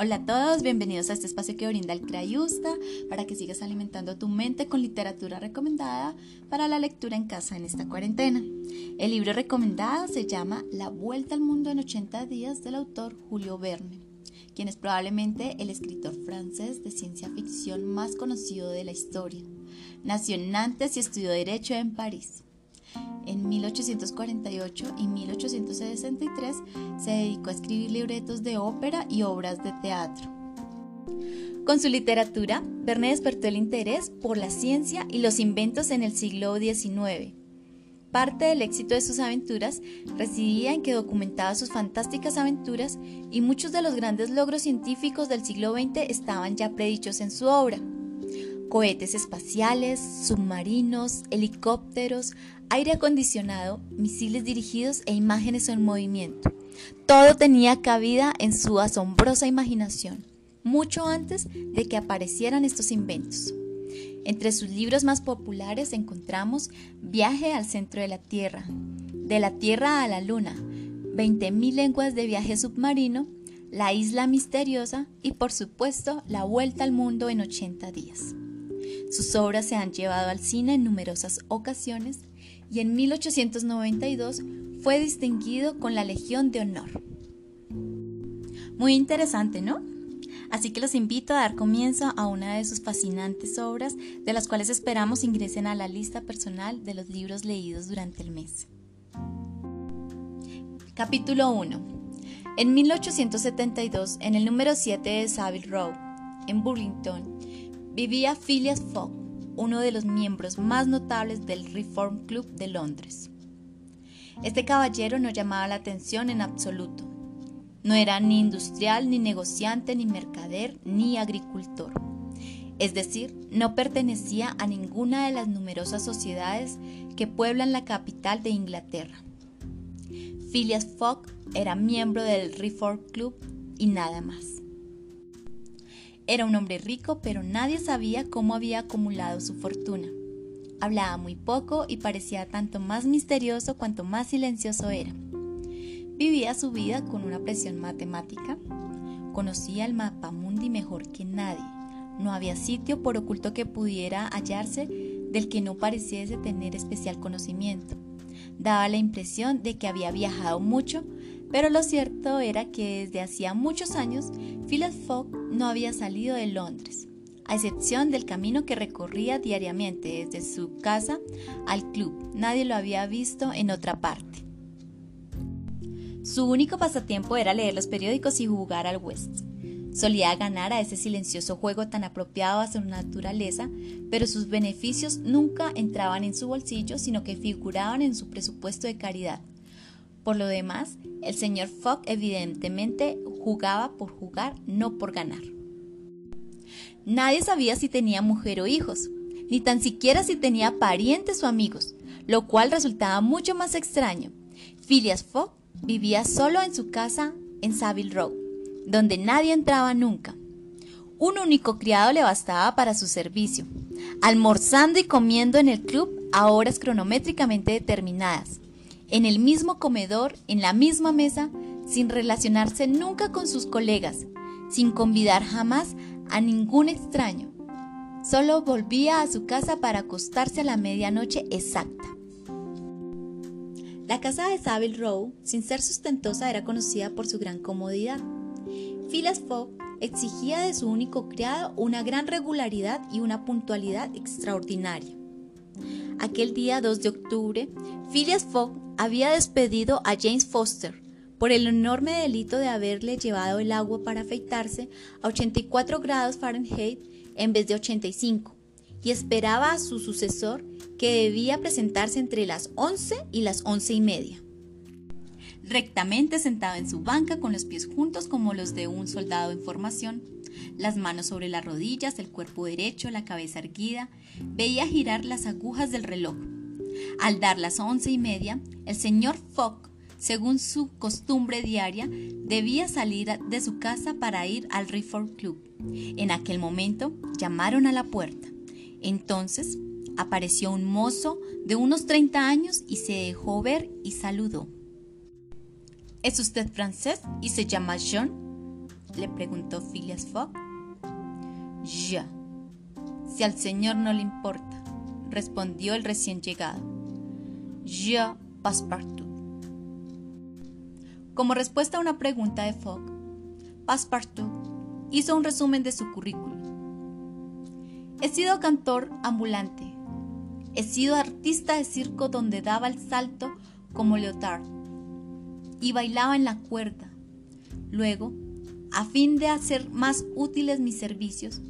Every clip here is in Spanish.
Hola a todos, bienvenidos a este espacio que brinda el Crayusta para que sigas alimentando tu mente con literatura recomendada para la lectura en casa en esta cuarentena. El libro recomendado se llama La Vuelta al Mundo en 80 días del autor Julio Verne, quien es probablemente el escritor francés de ciencia ficción más conocido de la historia. Nació en Nantes y estudió Derecho en París. En 1848 y 1863 se dedicó a escribir libretos de ópera y obras de teatro. Con su literatura, Verne despertó el interés por la ciencia y los inventos en el siglo XIX. Parte del éxito de sus aventuras residía en que documentaba sus fantásticas aventuras y muchos de los grandes logros científicos del siglo XX estaban ya predichos en su obra cohetes espaciales, submarinos, helicópteros, aire acondicionado, misiles dirigidos e imágenes en movimiento. Todo tenía cabida en su asombrosa imaginación, mucho antes de que aparecieran estos inventos. Entre sus libros más populares encontramos Viaje al centro de la Tierra, De la Tierra a la Luna, 20.000 lenguas de viaje submarino, La isla misteriosa y por supuesto La vuelta al mundo en 80 días. Sus obras se han llevado al cine en numerosas ocasiones y en 1892 fue distinguido con la Legión de Honor. Muy interesante, ¿no? Así que los invito a dar comienzo a una de sus fascinantes obras, de las cuales esperamos ingresen a la lista personal de los libros leídos durante el mes. Capítulo 1. En 1872, en el número 7 de Savile Row, en Burlington, vivía Phileas Fogg, uno de los miembros más notables del Reform Club de Londres. Este caballero no llamaba la atención en absoluto. No era ni industrial, ni negociante, ni mercader, ni agricultor. Es decir, no pertenecía a ninguna de las numerosas sociedades que pueblan la capital de Inglaterra. Phileas Fogg era miembro del Reform Club y nada más. Era un hombre rico, pero nadie sabía cómo había acumulado su fortuna. Hablaba muy poco y parecía tanto más misterioso cuanto más silencioso era. Vivía su vida con una presión matemática. Conocía el mapa mundi mejor que nadie. No había sitio por oculto que pudiera hallarse del que no pareciese tener especial conocimiento. Daba la impresión de que había viajado mucho, pero lo cierto era que desde hacía muchos años Phileas Fogg no había salido de Londres, a excepción del camino que recorría diariamente desde su casa al club. Nadie lo había visto en otra parte. Su único pasatiempo era leer los periódicos y jugar al West. Solía ganar a ese silencioso juego tan apropiado a su naturaleza, pero sus beneficios nunca entraban en su bolsillo, sino que figuraban en su presupuesto de caridad. Por lo demás, el señor Fogg evidentemente jugaba por jugar, no por ganar. Nadie sabía si tenía mujer o hijos, ni tan siquiera si tenía parientes o amigos, lo cual resultaba mucho más extraño. Phileas Fogg vivía solo en su casa en Savile Row, donde nadie entraba nunca. Un único criado le bastaba para su servicio, almorzando y comiendo en el club a horas cronométricamente determinadas en el mismo comedor, en la misma mesa, sin relacionarse nunca con sus colegas, sin convidar jamás a ningún extraño. Solo volvía a su casa para acostarse a la medianoche exacta. La casa de Savile Row, sin ser sustentosa, era conocida por su gran comodidad. Phileas Fogg exigía de su único criado una gran regularidad y una puntualidad extraordinaria. Aquel día 2 de octubre, Phileas Fogg había despedido a James Foster por el enorme delito de haberle llevado el agua para afeitarse a 84 grados Fahrenheit en vez de 85 y esperaba a su sucesor que debía presentarse entre las 11 y las once y media. Rectamente sentado en su banca con los pies juntos como los de un soldado en formación, las manos sobre las rodillas, el cuerpo derecho, la cabeza erguida, veía girar las agujas del reloj al dar las once y media, el señor Fogg, según su costumbre diaria, debía salir de su casa para ir al Reform Club. En aquel momento llamaron a la puerta. Entonces apareció un mozo de unos 30 años y se dejó ver y saludó. ¿Es usted francés y se llama John? le preguntó Phileas Fogg. Ya, si al señor no le importa, respondió el recién llegado. Ya, Passepartout. Como respuesta a una pregunta de Fogg, Passepartout hizo un resumen de su currículum. He sido cantor ambulante. He sido artista de circo donde daba el salto como Leotard y bailaba en la cuerda. Luego, a fin de hacer más útiles mis servicios,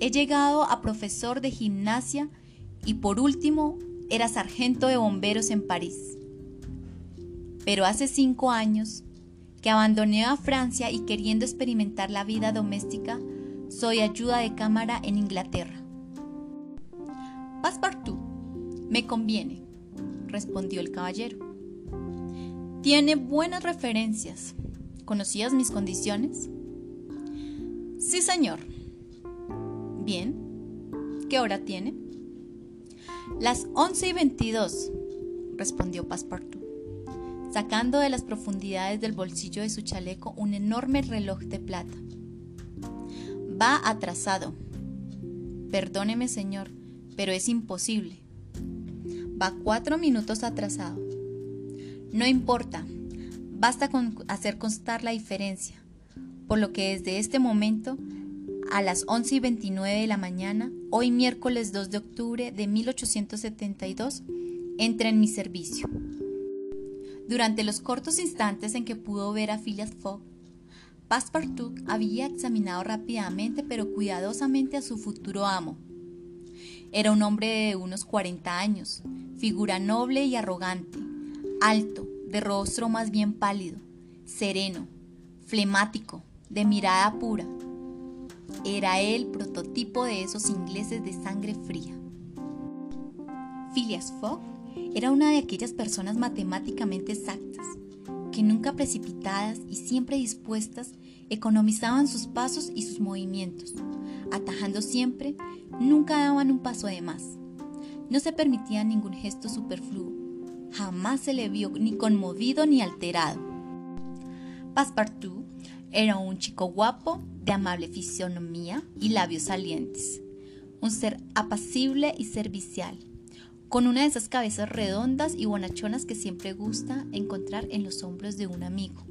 he llegado a profesor de gimnasia y por último era sargento de bomberos en París. Pero hace cinco años que abandoné a Francia y queriendo experimentar la vida doméstica, soy ayuda de cámara en Inglaterra. Passepartout, me conviene, respondió el caballero. Tiene buenas referencias. ¿Conocías mis condiciones? Sí, señor. Bien. ¿Qué hora tiene? Las once y veintidós, respondió Passepartout, sacando de las profundidades del bolsillo de su chaleco un enorme reloj de plata. Va atrasado. Perdóneme, señor, pero es imposible. Va cuatro minutos atrasado. No importa, basta con hacer constar la diferencia, por lo que desde este momento, a las 11 y 29 de la mañana, hoy miércoles 2 de octubre de 1872, entra en mi servicio. Durante los cortos instantes en que pudo ver a Phileas Fogg, Passepartout había examinado rápidamente pero cuidadosamente a su futuro amo. Era un hombre de unos 40 años, figura noble y arrogante, alto, de rostro más bien pálido, sereno, flemático, de mirada pura. Era el prototipo de esos ingleses de sangre fría. Phileas Fogg era una de aquellas personas matemáticamente exactas, que nunca precipitadas y siempre dispuestas economizaban sus pasos y sus movimientos, atajando siempre, nunca daban un paso de más. No se permitía ningún gesto superfluo, jamás se le vio ni conmovido ni alterado. Passepartout era un chico guapo, de amable fisionomía y labios salientes, un ser apacible y servicial, con una de esas cabezas redondas y bonachonas que siempre gusta encontrar en los hombros de un amigo.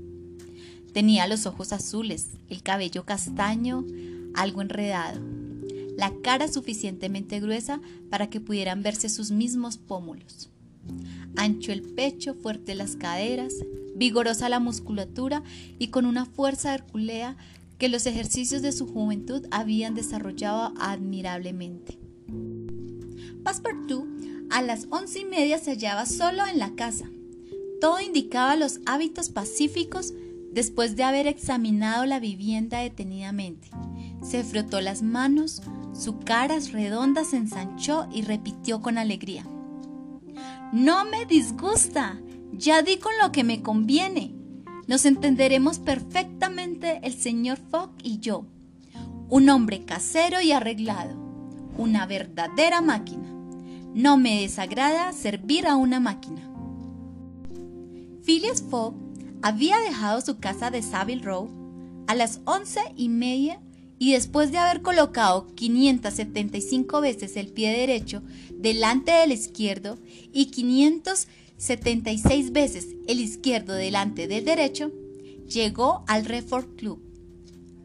Tenía los ojos azules, el cabello castaño, algo enredado, la cara suficientemente gruesa para que pudieran verse sus mismos pómulos. Ancho el pecho, fuerte las caderas, vigorosa la musculatura y con una fuerza herculea que los ejercicios de su juventud habían desarrollado admirablemente. Passepartout a las once y media se hallaba solo en la casa. Todo indicaba los hábitos pacíficos después de haber examinado la vivienda detenidamente. Se frotó las manos, su cara redonda se ensanchó y repitió con alegría. No me disgusta, ya di con lo que me conviene. Nos entenderemos perfectamente el señor Fogg y yo. Un hombre casero y arreglado, una verdadera máquina. No me desagrada servir a una máquina. Phileas Fogg había dejado su casa de Savile Row a las once y media y después de haber colocado 575 veces el pie derecho delante del izquierdo y 576 veces el izquierdo delante del derecho, llegó al Reform Club.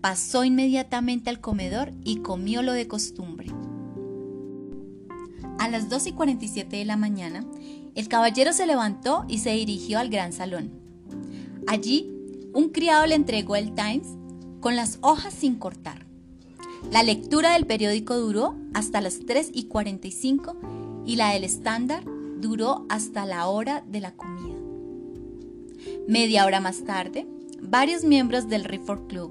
Pasó inmediatamente al comedor y comió lo de costumbre. A las 2 y 47 de la mañana, el caballero se levantó y se dirigió al gran salón. Allí, un criado le entregó el Times con las hojas sin cortar. La lectura del periódico duró hasta las 3 y 45 y la del estándar duró hasta la hora de la comida. Media hora más tarde, varios miembros del Reform Club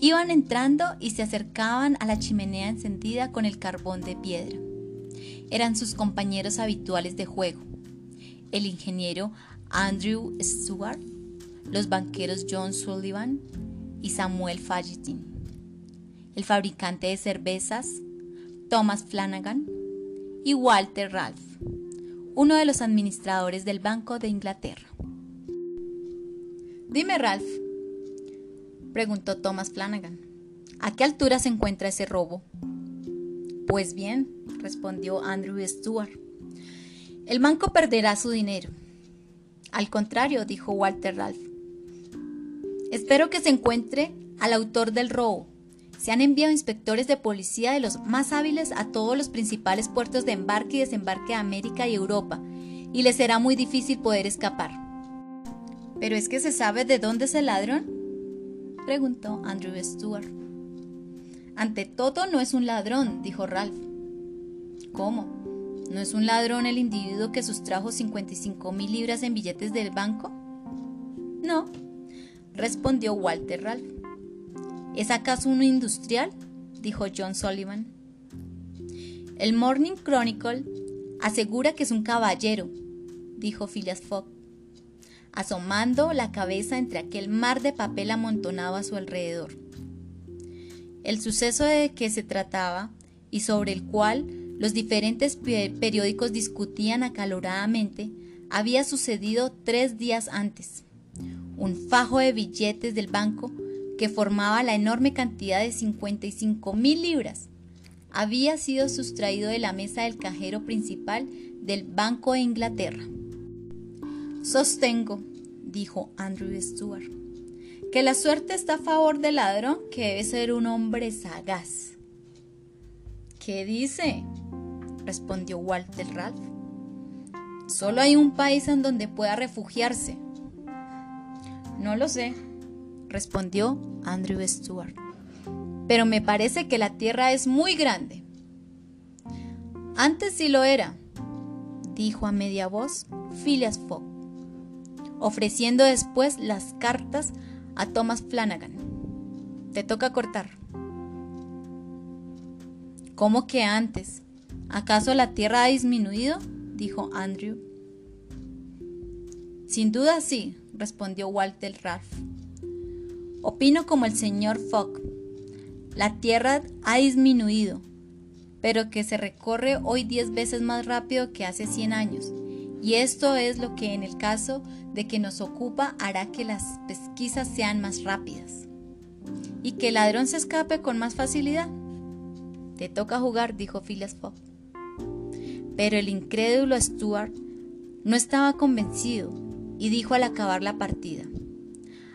iban entrando y se acercaban a la chimenea encendida con el carbón de piedra. Eran sus compañeros habituales de juego, el ingeniero Andrew Stewart, los banqueros John Sullivan y Samuel Fagetin, el fabricante de cervezas Thomas Flanagan y Walter Ralph, uno de los administradores del Banco de Inglaterra. Dime, Ralph, Preguntó Thomas Flanagan. ¿A qué altura se encuentra ese robo? Pues bien, respondió Andrew Stewart. El banco perderá su dinero. Al contrario, dijo Walter Ralph. Espero que se encuentre al autor del robo. Se han enviado inspectores de policía de los más hábiles a todos los principales puertos de embarque y desembarque de América y Europa, y les será muy difícil poder escapar. ¿Pero es que se sabe de dónde es el ladrón? preguntó Andrew Stewart. Ante todo no es un ladrón, dijo Ralph. ¿Cómo? ¿No es un ladrón el individuo que sustrajo 55 mil libras en billetes del banco? No, respondió Walter Ralph. ¿Es acaso un industrial? dijo John Sullivan. El Morning Chronicle asegura que es un caballero, dijo Phileas Fogg, asomando la cabeza entre aquel mar de papel amontonado a su alrededor. El suceso de que se trataba y sobre el cual los diferentes periódicos discutían acaloradamente había sucedido tres días antes. Un fajo de billetes del banco que formaba la enorme cantidad de 55 mil libras había sido sustraído de la mesa del cajero principal del Banco de Inglaterra. Sostengo, dijo Andrew Stewart, que la suerte está a favor del ladrón que debe ser un hombre sagaz. ¿Qué dice? respondió Walter Ralph. Solo hay un país en donde pueda refugiarse. No lo sé, respondió Andrew Stewart. Pero me parece que la Tierra es muy grande. Antes sí lo era, dijo a media voz Phileas Fogg, ofreciendo después las cartas a Thomas Flanagan. Te toca cortar. ¿Cómo que antes? ¿Acaso la Tierra ha disminuido? dijo Andrew. Sin duda sí, respondió Walter Ralph. Opino como el señor Fogg. La Tierra ha disminuido, pero que se recorre hoy diez veces más rápido que hace 100 años. Y esto es lo que en el caso de que nos ocupa hará que las pesquisas sean más rápidas. Y que el ladrón se escape con más facilidad. Te toca jugar, dijo Phileas Fogg. Pero el incrédulo Stuart no estaba convencido y dijo al acabar la partida.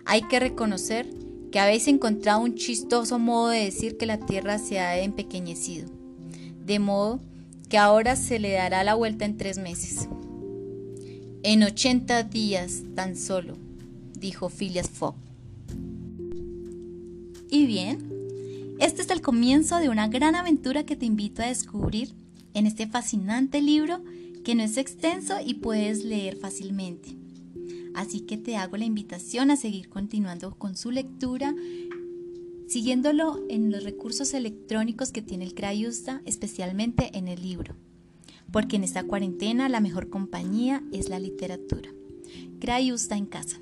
Hay que reconocer que habéis encontrado un chistoso modo de decir que la Tierra se ha empequeñecido, de modo que ahora se le dará la vuelta en tres meses. En ochenta días tan solo, dijo Phileas Fogg. Y bien, este es el comienzo de una gran aventura que te invito a descubrir en este fascinante libro que no es extenso y puedes leer fácilmente. Así que te hago la invitación a seguir continuando con su lectura, siguiéndolo en los recursos electrónicos que tiene el Crayusta, especialmente en el libro. Porque en esta cuarentena la mejor compañía es la literatura. Crayusta en casa.